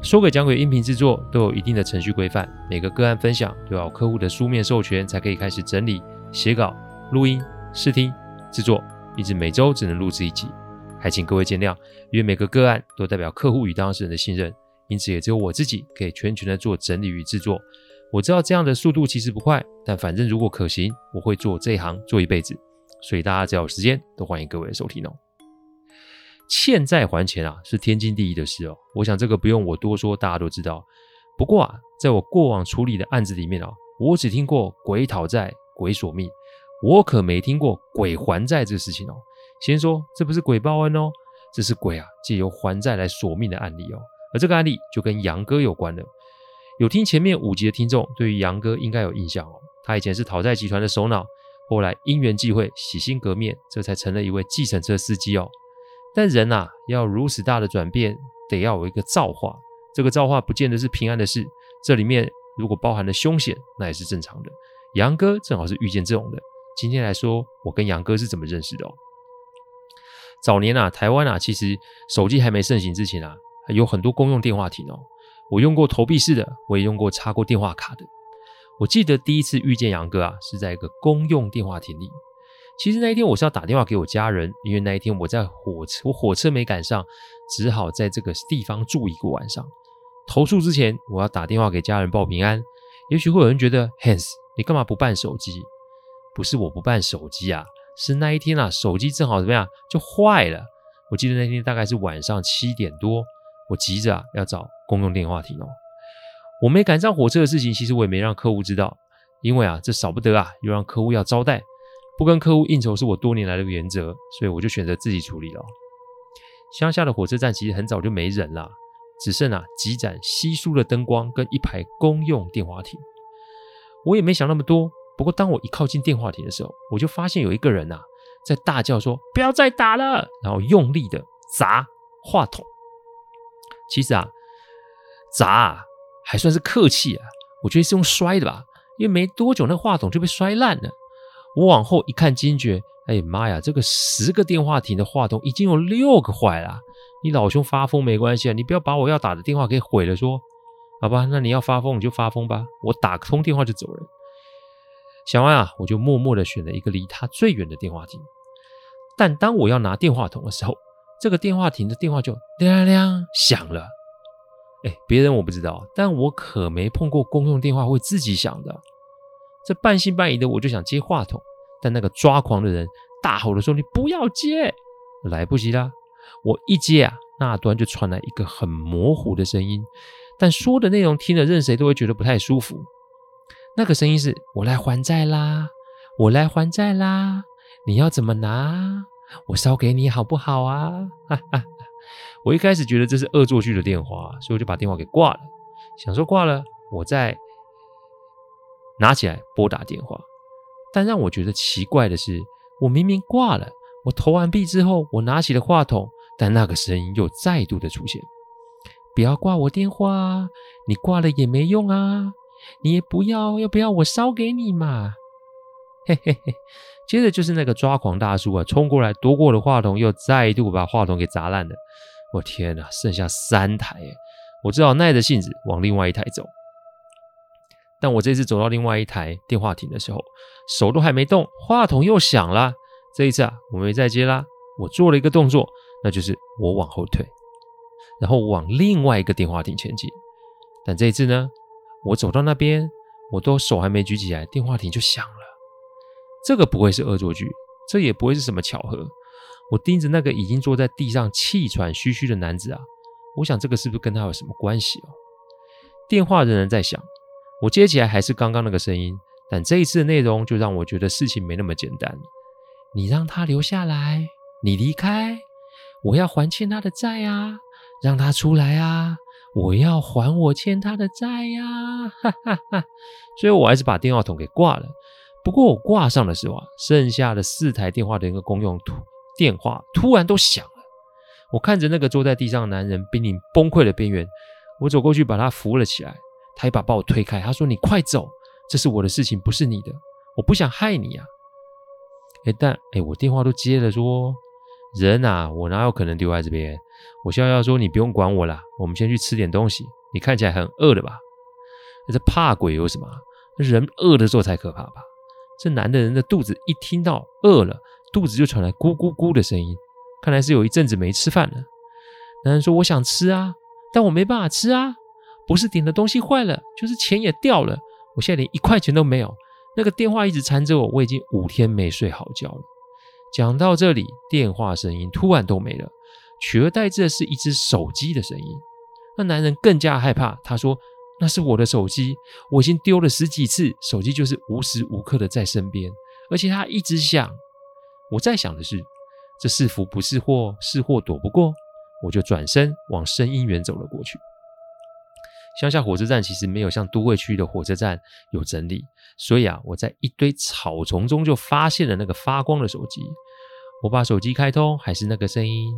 说给讲鬼音频制作都有一定的程序规范，每个个案分享都要客户的书面授权才可以开始整理、写稿、录音、试听、制作，一直每周只能录制一集，还请各位见谅。因为每个个案都代表客户与当事人的信任，因此也只有我自己可以全权的做整理与制作。我知道这样的速度其实不快，但反正如果可行，我会做这一行做一辈子。所以大家只要有时间，都欢迎各位收听哦。欠债还钱啊，是天经地义的事哦。我想这个不用我多说，大家都知道。不过啊，在我过往处理的案子里面啊，我只听过鬼讨债、鬼索命，我可没听过鬼还债这个事情哦。先说，这不是鬼报恩哦，这是鬼啊借由还债来索命的案例哦。而这个案例就跟杨哥有关了。有听前面五集的听众，对于杨哥应该有印象哦。他以前是讨债集团的首脑，后来因缘际会洗心革面，这才成了一位计程车司机哦。但人啊，要如此大的转变，得要有一个造化。这个造化不见得是平安的事，这里面如果包含了凶险，那也是正常的。杨哥正好是遇见这种的。今天来说，我跟杨哥是怎么认识的哦？早年啊，台湾啊，其实手机还没盛行之前啊，有很多公用电话亭哦。我用过投币式的，我也用过插过电话卡的。我记得第一次遇见杨哥啊，是在一个公用电话亭里。其实那一天我是要打电话给我家人，因为那一天我在火车，我火车没赶上，只好在这个地方住一个晚上。投诉之前，我要打电话给家人报平安。也许会有人觉得，Hans，你干嘛不办手机？不是我不办手机啊，是那一天啊，手机正好怎么样就坏了。我记得那天大概是晚上七点多，我急着啊要找公用电话亭哦。我没赶上火车的事情，其实我也没让客户知道，因为啊这少不得啊，又让客户要招待。不跟客户应酬是我多年来的原则，所以我就选择自己处理了。乡下的火车站其实很早就没人了，只剩啊几盏稀疏的灯光跟一排公用电话亭。我也没想那么多，不过当我一靠近电话亭的时候，我就发现有一个人啊在大叫说：“不要再打了！”然后用力的砸话筒。其实啊，砸啊还算是客气啊，我觉得是用摔的吧，因为没多久那话筒就被摔烂了。我往后一看，惊觉，哎妈呀，这个十个电话亭的话筒已经有六个坏了。你老兄发疯没关系啊，你不要把我要打的电话给毁了。说，好吧，那你要发疯你就发疯吧，我打个通电话就走人。想完啊，我就默默的选了一个离他最远的电话亭。但当我要拿电话筒的时候，这个电话亭的电话就亮亮响了。哎，别人我不知道，但我可没碰过公用电话会自己响的。这半信半疑的，我就想接话筒。但那个抓狂的人大吼的说：“你不要接！”来不及啦，我一接啊，那端就传来一个很模糊的声音，但说的内容听了任谁都会觉得不太舒服。那个声音是：“我来还债啦，我来还债啦，你要怎么拿？我烧给你好不好啊？”哈哈，我一开始觉得这是恶作剧的电话，所以我就把电话给挂了。想说挂了，我再拿起来拨打电话。但让我觉得奇怪的是，我明明挂了，我投完币之后，我拿起了话筒，但那个声音又再度的出现。不要挂我电话啊，你挂了也没用啊！你也不要，要不要我烧给你嘛？嘿嘿嘿。接着就是那个抓狂大叔啊，冲过来夺过我的话筒，又再度把话筒给砸烂了。我天哪，剩下三台耶！我只好耐着性子往另外一台走。但我这次走到另外一台电话亭的时候，手都还没动，话筒又响了。这一次啊，我没再接啦，我做了一个动作，那就是我往后退，然后往另外一个电话亭前进。但这一次呢，我走到那边，我都手还没举起来，电话亭就响了。这个不会是恶作剧，这也不会是什么巧合。我盯着那个已经坐在地上气喘吁吁的男子啊，我想这个是不是跟他有什么关系哦？电话仍然在响。我接起来还是刚刚那个声音，但这一次的内容就让我觉得事情没那么简单。你让他留下来，你离开，我要还欠他的债啊！让他出来啊！我要还我欠他的债呀！哈哈哈！所以我还是把电话筒给挂了。不过我挂上的时候啊，剩下的四台电话的一个公用电话突然都响了。我看着那个坐在地上的男人濒临崩溃的边缘，我走过去把他扶了起来。他一把把我推开，他说：“你快走，这是我的事情，不是你的。我不想害你啊。”哎，但哎，我电话都接了说，人啊，我哪有可能丢在这边？我笑笑说：“你不用管我了，我们先去吃点东西。你看起来很饿的吧？这怕鬼有什么？人饿的时候才可怕吧？这男的人的肚子一听到饿了，肚子就传来咕咕咕的声音，看来是有一阵子没吃饭了。男人说：“我想吃啊，但我没办法吃啊，不是点的东西坏了，就是钱也掉了，我现在连一块钱都没有。那个电话一直缠着我，我已经五天没睡好觉了。”讲到这里，电话声音突然都没了。取而代之的是一只手机的声音，那男人更加害怕。他说：“那是我的手机，我已经丢了十几次，手机就是无时无刻的在身边，而且他一直响。”我在想的是，这是福不是祸，是祸躲不过。我就转身往声音源走了过去。乡下火车站其实没有像都会区的火车站有整理，所以啊，我在一堆草丛中就发现了那个发光的手机。我把手机开通，还是那个声音。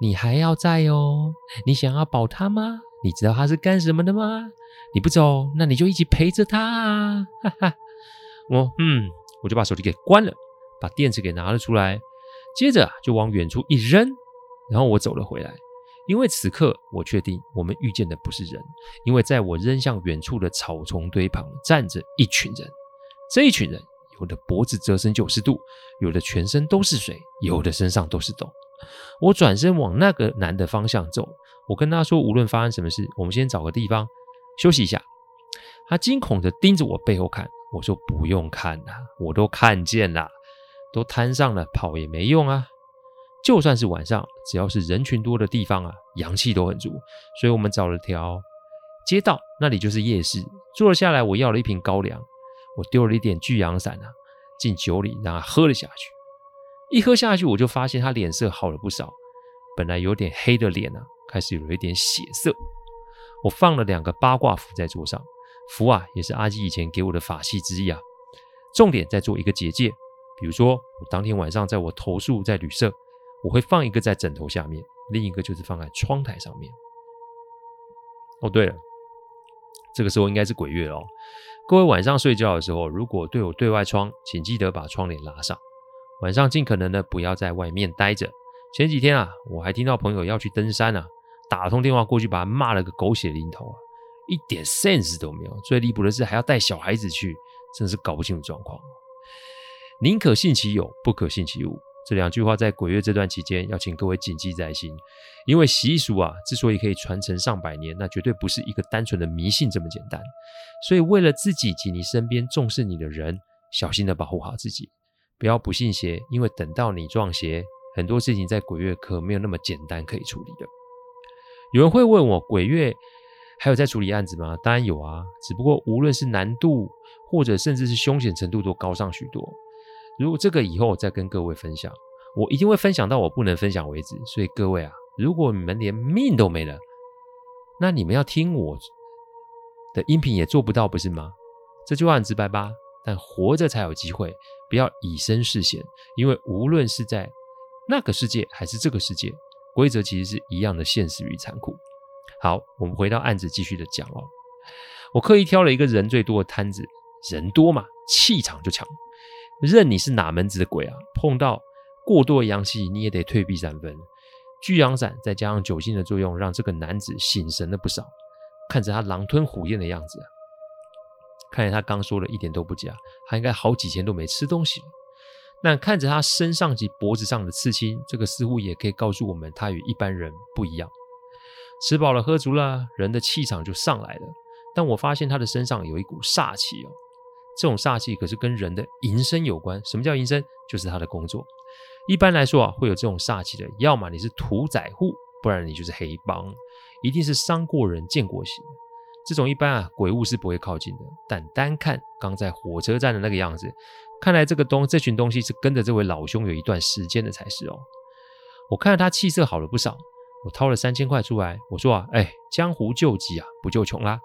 你还要在哦？你想要保他吗？你知道他是干什么的吗？你不走，那你就一起陪着他啊！哈哈，我嗯，我就把手机给关了，把电池给拿了出来，接着就往远处一扔，然后我走了回来。因为此刻我确定我们遇见的不是人，因为在我扔向远处的草丛堆旁站着一群人，这一群人有的脖子折成九十度，有的全身都是水，有的身上都是洞。我转身往那个男的方向走，我跟他说：“无论发生什么事，我们先找个地方休息一下。”他惊恐地盯着我背后看，我说：“不用看了，我都看见了，都摊上了，跑也没用啊。就算是晚上，只要是人群多的地方啊，阳气都很足。所以我们找了条街道，那里就是夜市，坐了下来。我要了一瓶高粱，我丢了一点聚阳散啊进酒里，让他喝了下去。”一喝下去，我就发现他脸色好了不少。本来有点黑的脸啊，开始有了一点血色。我放了两个八卦符在桌上，符啊也是阿基以前给我的法器之一啊。重点在做一个结界，比如说我当天晚上在我投宿在旅社，我会放一个在枕头下面，另一个就是放在窗台上面。哦，对了，这个时候应该是鬼月哦。各位晚上睡觉的时候，如果对有对外窗，请记得把窗帘拉上。晚上尽可能的不要在外面待着。前几天啊，我还听到朋友要去登山啊，打通电话过去把他骂了个狗血淋头啊，一点 sense 都没有。最离谱的是还要带小孩子去，真是搞不清楚状况。宁可信其有，不可信其无。这两句话在鬼月这段期间要请各位谨记在心，因为习俗啊之所以可以传承上百年，那绝对不是一个单纯的迷信这么简单。所以为了自己及你身边重视你的人，小心的保护好自己。不要不信邪，因为等到你撞邪，很多事情在鬼月可没有那么简单可以处理的。有人会问我，鬼月还有在处理案子吗？当然有啊，只不过无论是难度或者甚至是凶险程度都高上许多。如果这个以后我再跟各位分享，我一定会分享到我不能分享为止。所以各位啊，如果你们连命都没了，那你们要听我的音频也做不到，不是吗？这句话很直白吧？但活着才有机会。不要以身试险，因为无论是在那个世界还是这个世界，规则其实是一样的现实与残酷。好，我们回到案子继续的讲哦。我刻意挑了一个人最多的摊子，人多嘛，气场就强。任你是哪门子的鬼啊，碰到过多的阳气，你也得退避三分。聚阳散再加上酒精的作用，让这个男子醒神了不少。看着他狼吞虎咽的样子。看来他刚说的一点都不假，他应该好几天都没吃东西了。但看着他身上及脖子上的刺青，这个似乎也可以告诉我们，他与一般人不一样。吃饱了喝足了，人的气场就上来了。但我发现他的身上有一股煞气哦，这种煞气可是跟人的营生有关。什么叫营生？就是他的工作。一般来说啊，会有这种煞气的，要么你是屠宰户，不然你就是黑帮，一定是伤过人、见过血。这种一般啊，鬼物是不会靠近的。但单看刚在火车站的那个样子，看来这个东这群东西是跟着这位老兄有一段时间的才是哦。我看到他气色好了不少，我掏了三千块出来，我说啊，哎，江湖救急啊，不救穷啦。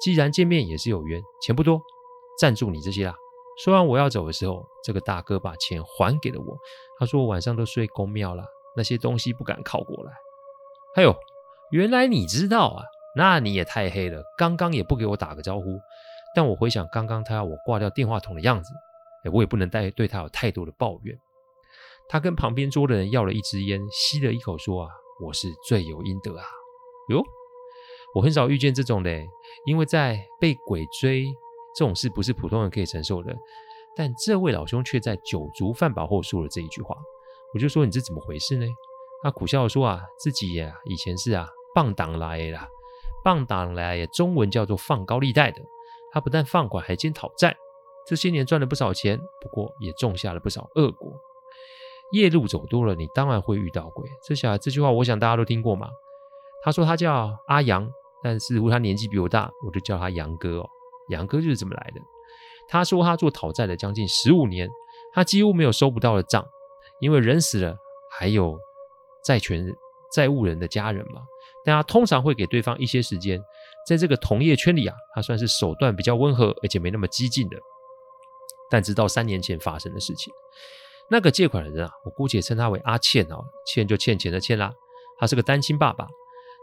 既然见面也是有缘，钱不多，赞助你这些啦。说完我要走的时候，这个大哥把钱还给了我。他说我晚上都睡公庙了，那些东西不敢靠过来。哎呦，原来你知道啊？那你也太黑了，刚刚也不给我打个招呼。但我回想刚刚他要我挂掉电话筒的样子，哎，我也不能带对他有太多的抱怨。他跟旁边桌的人要了一支烟，吸了一口，说啊，我是罪有应得啊。哟，我很少遇见这种的，因为在被鬼追这种事不是普通人可以承受的。但这位老兄却在酒足饭饱后说了这一句话，我就说你这怎么回事呢？他苦笑说啊，自己呀、以前是啊棒党来的啦，放党来也中文叫做放高利贷的。他不但放款还兼讨债，这些年赚了不少钱，不过也种下了不少恶果。夜路走多了，你当然会遇到鬼。这小孩这句话，我想大家都听过嘛。他说他叫阿杨，但似乎他年纪比我大，我就叫他杨哥哦。杨哥就是这么来的。他说他做讨债了将近十五年，他几乎没有收不到的账，因为人死了还有债权债务人的家人嘛。但他通常会给对方一些时间，在这个同业圈里啊，他算是手段比较温和，而且没那么激进的。但直到三年前发生的事情，那个借款的人啊，我姑且称他为阿倩哦，欠就欠钱的欠啦。他是个单亲爸爸。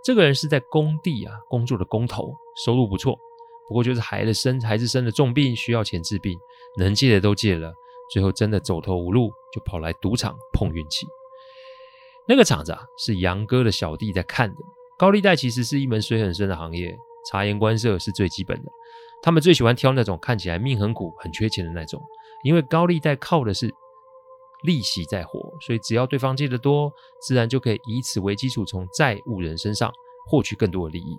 这个人是在工地啊工作的工头，收入不错，不过就是孩子生孩子生了重病，需要钱治病，能借的都借了，最后真的走投无路，就跑来赌场碰运气。那个场子啊，是杨哥的小弟在看的。高利贷其实是一门水很深的行业，察言观色是最基本的。他们最喜欢挑那种看起来命很苦、很缺钱的那种，因为高利贷靠的是。利息在活，所以只要对方借得多，自然就可以以此为基础，从债务人身上获取更多的利益。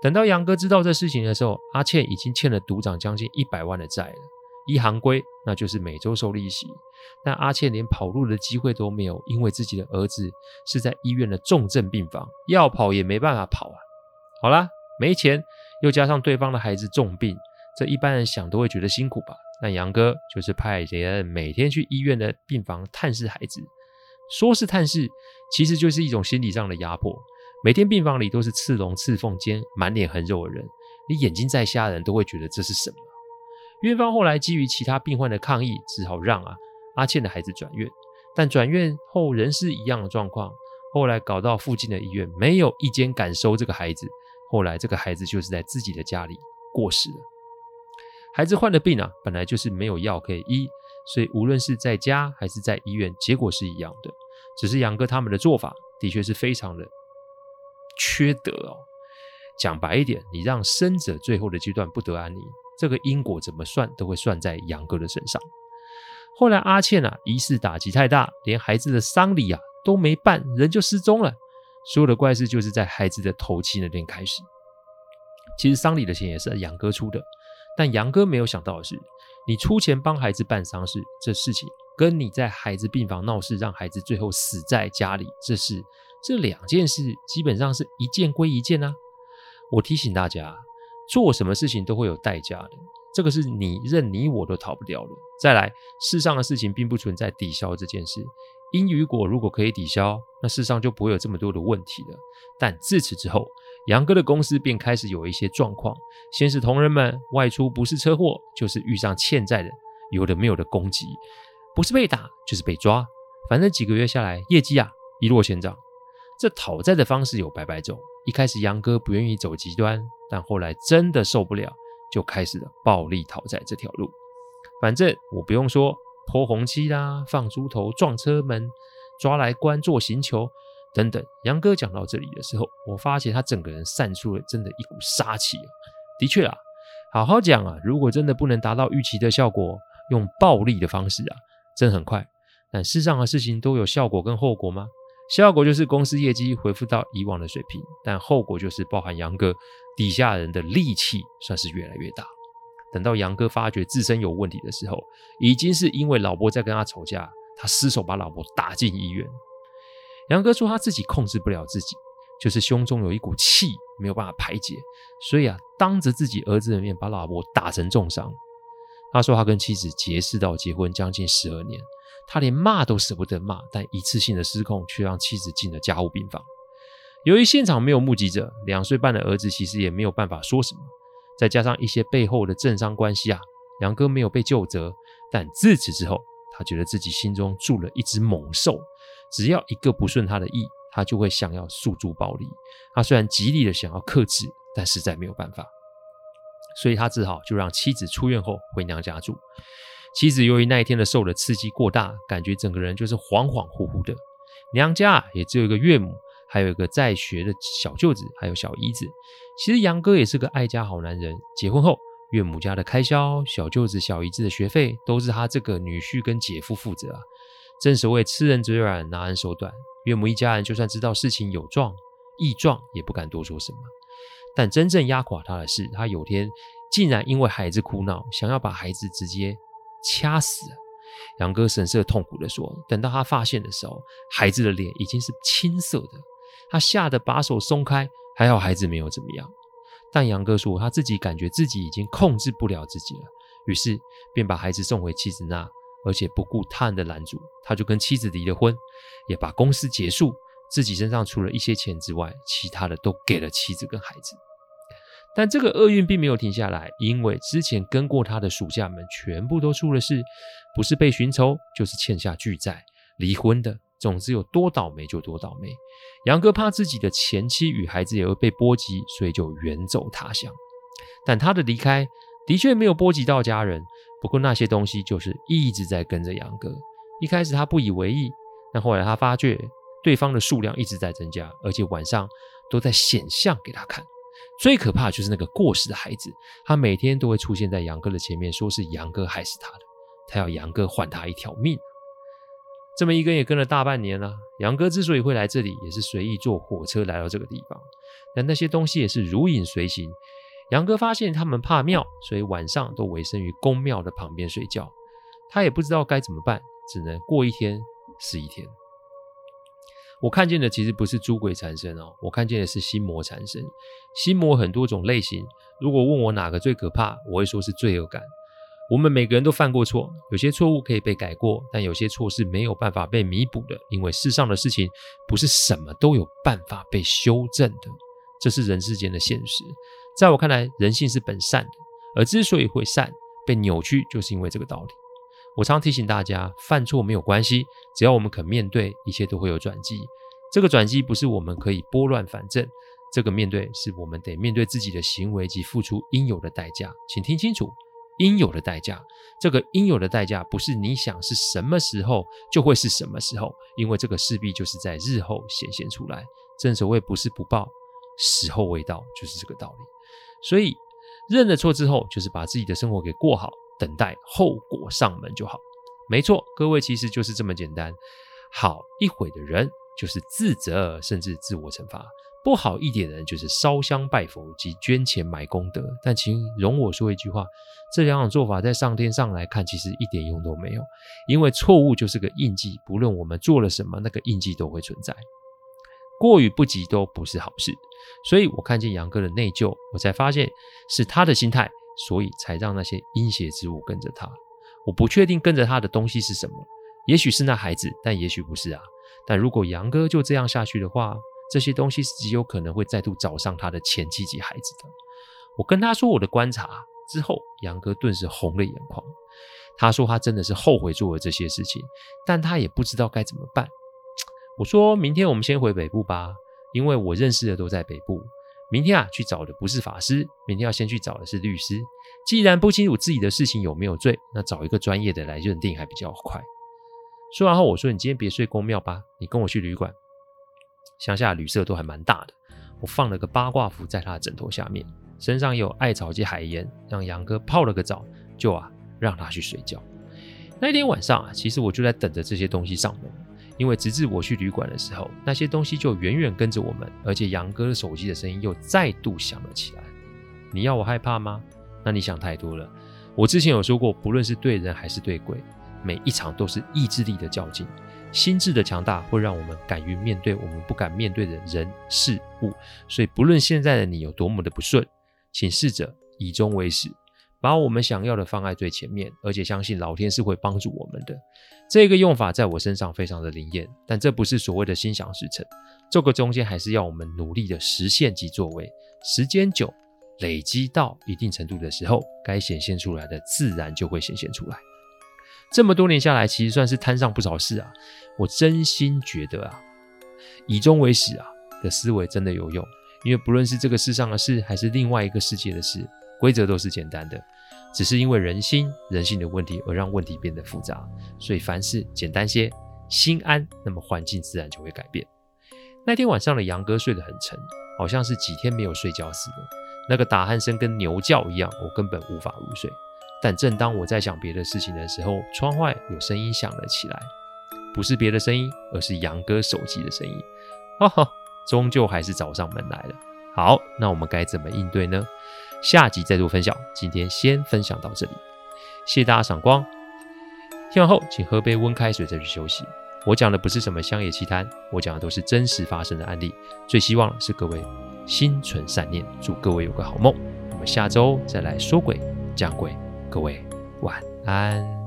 等到杨哥知道这事情的时候，阿倩已经欠了赌长将近一百万的债了。依行规，那就是每周收利息。但阿倩连跑路的机会都没有，因为自己的儿子是在医院的重症病房，要跑也没办法跑啊。好啦，没钱，又加上对方的孩子重病，这一般人想都会觉得辛苦吧。那杨哥就是派人每天去医院的病房探视孩子，说是探视，其实就是一种心理上的压迫。每天病房里都是刺龙刺凤间满脸横肉的人，你眼睛再瞎人都会觉得这是什么？院方后来基于其他病患的抗议，只好让啊阿倩的孩子转院，但转院后仍是一样的状况。后来搞到附近的医院没有一间敢收这个孩子，后来这个孩子就是在自己的家里过世了。孩子患的病啊，本来就是没有药可以医，所以无论是在家还是在医院，结果是一样的。只是杨哥他们的做法的确是非常的缺德哦。讲白一点，你让生者最后的阶段不得安宁，这个因果怎么算都会算在杨哥的身上。后来阿倩啊，疑似打击太大，连孩子的丧礼啊都没办，人就失踪了。所有的怪事就是在孩子的头七那天开始。其实丧礼的钱也是杨哥出的。但杨哥没有想到的是，你出钱帮孩子办丧事，这事情跟你在孩子病房闹事，让孩子最后死在家里，这事这两件事基本上是一件归一件啊。我提醒大家，做什么事情都会有代价的，这个是你任你我都逃不掉的。再来，世上的事情并不存在抵消这件事，因与果如果可以抵消，那世上就不会有这么多的问题了。但自此之后，杨哥的公司便开始有一些状况，先是同仁们外出，不是车祸就是遇上欠债的，有的没有的攻击，不是被打就是被抓，反正几个月下来，业绩啊一落千丈。这讨债的方式有百百种，一开始杨哥不愿意走极端，但后来真的受不了，就开始了暴力讨债这条路。反正我不用说，泼红漆啦，放猪头，撞车门，抓来关做刑球。等等，杨哥讲到这里的时候，我发现他整个人散出了真的一股杀气啊！的确啊，好好讲啊，如果真的不能达到预期的效果，用暴力的方式啊，真很快。但世上的事情都有效果跟后果吗？效果就是公司业绩恢复到以往的水平，但后果就是包含杨哥底下人的戾气算是越来越大。等到杨哥发觉自身有问题的时候，已经是因为老婆在跟他吵架，他失手把老婆打进医院。杨哥说他自己控制不了自己，就是胸中有一股气没有办法排解，所以啊，当着自己儿子的面把老婆打成重伤。他说他跟妻子结识到结婚将近十二年，他连骂都舍不得骂，但一次性的失控却让妻子进了加护病房。由于现场没有目击者，两岁半的儿子其实也没有办法说什么。再加上一些背后的政商关系啊，杨哥没有被救责。但自此之后，他觉得自己心中住了一只猛兽，只要一个不顺他的意，他就会想要诉诸暴力。他虽然极力的想要克制，但实在没有办法，所以他只好就让妻子出院后回娘家住。妻子由于那一天的受的刺激过大，感觉整个人就是恍恍惚惚的。娘家也只有一个岳母，还有一个在学的小舅子，还有小姨子。其实杨哥也是个爱家好男人。结婚后，岳母家的开销、小舅子、小姨子的学费，都是他这个女婿跟姐夫负责。正所谓吃人嘴软，拿人手短。岳母一家人就算知道事情有状、异状，也不敢多说什么。但真正压垮他的是，他有天竟然因为孩子哭闹，想要把孩子直接掐死。杨哥神色痛苦地说：“等到他发现的时候，孩子的脸已经是青色的。他吓得把手松开，还好孩子没有怎么样。但杨哥说他自己感觉自己已经控制不了自己了，于是便把孩子送回妻子那，而且不顾他人的拦阻，他就跟妻子离了婚，也把公司结束。”自己身上除了一些钱之外，其他的都给了妻子跟孩子。但这个厄运并没有停下来，因为之前跟过他的属下们全部都出了事，不是被寻仇，就是欠下巨债、离婚的。总之有多倒霉就多倒霉。杨哥怕自己的前妻与孩子也会被波及，所以就远走他乡。但他的离开的确没有波及到家人，不过那些东西就是一直在跟着杨哥。一开始他不以为意，但后来他发觉。对方的数量一直在增加，而且晚上都在显像给他看。最可怕就是那个过世的孩子，他每天都会出现在杨哥的前面，说是杨哥害死他的，他要杨哥还他一条命。这么一跟也跟了大半年了。杨哥之所以会来这里，也是随意坐火车来到这个地方，但那些东西也是如影随形。杨哥发现他们怕庙，所以晚上都委身于宫庙的旁边睡觉。他也不知道该怎么办，只能过一天是一天。我看见的其实不是诸鬼缠身哦，我看见的是心魔缠身。心魔很多种类型，如果问我哪个最可怕，我会说是罪恶感。我们每个人都犯过错，有些错误可以被改过，但有些错是没有办法被弥补的，因为世上的事情不是什么都有办法被修正的，这是人世间的现实。在我看来，人性是本善的，而之所以会善被扭曲，就是因为这个道理。我常提醒大家，犯错没有关系，只要我们肯面对，一切都会有转机。这个转机不是我们可以拨乱反正，这个面对是我们得面对自己的行为及付出应有的代价。请听清楚，应有的代价。这个应有的代价不是你想是什么时候就会是什么时候，因为这个势必就是在日后显现出来。正所谓不是不报，时候未到，就是这个道理。所以认了错之后，就是把自己的生活给过好。等待后果上门就好，没错，各位其实就是这么简单。好一会的人就是自责，甚至自我惩罚；不好一点的人就是烧香拜佛及捐钱买功德。但请容我说一句话：这两种做法在上天上来看，其实一点用都没有，因为错误就是个印记，不论我们做了什么，那个印记都会存在。过与不及都不是好事，所以我看见杨哥的内疚，我才发现是他的心态。所以才让那些阴邪之物跟着他。我不确定跟着他的东西是什么，也许是那孩子，但也许不是啊。但如果杨哥就这样下去的话，这些东西是极有可能会再度找上他的前妻及孩子的。我跟他说我的观察之后，杨哥顿时红了眼眶。他说他真的是后悔做了这些事情，但他也不知道该怎么办。我说明天我们先回北部吧，因为我认识的都在北部。明天啊，去找的不是法师，明天要先去找的是律师。既然不清楚自己的事情有没有罪，那找一个专业的来认定还比较快。说完后，我说：“你今天别睡公庙吧，你跟我去旅馆。乡下旅社都还蛮大的。”我放了个八卦符在他的枕头下面，身上有艾草及海盐，让杨哥泡了个澡，就啊让他去睡觉。那天晚上啊，其实我就在等着这些东西上门。因为直至我去旅馆的时候，那些东西就远远跟着我们，而且杨哥的手机的声音又再度响了起来。你要我害怕吗？那你想太多了。我之前有说过，不论是对人还是对鬼，每一场都是意志力的较劲。心智的强大会让我们敢于面对我们不敢面对的人事物。所以，不论现在的你有多么的不顺，请试着以终为始。把我们想要的放在最前面，而且相信老天是会帮助我们的。这个用法在我身上非常的灵验，但这不是所谓的心想事成。这个中间还是要我们努力的实现及作为。时间久，累积到一定程度的时候，该显现出来的自然就会显现出来。这么多年下来，其实算是摊上不少事啊。我真心觉得啊，以终为始啊的思维真的有用，因为不论是这个世上的事，还是另外一个世界的事，规则都是简单的，只是因为人心人性的问题而让问题变得复杂。所以凡事简单些，心安，那么环境自然就会改变。那天晚上的杨哥睡得很沉，好像是几天没有睡觉似的，那个打鼾声跟牛叫一样，我根本无法入睡。但正当我在想别的事情的时候，窗外有声音响了起来，不是别的声音，而是杨哥手机的声音。哈哈，终究还是找上门来了。好，那我们该怎么应对呢？下集再做分享，今天先分享到这里，谢谢大家赏光。听完后，请喝杯温开水再去休息。我讲的不是什么乡野奇谈，我讲的都是真实发生的案例。最希望是各位心存善念，祝各位有个好梦。我们下周再来说鬼讲鬼。各位晚安。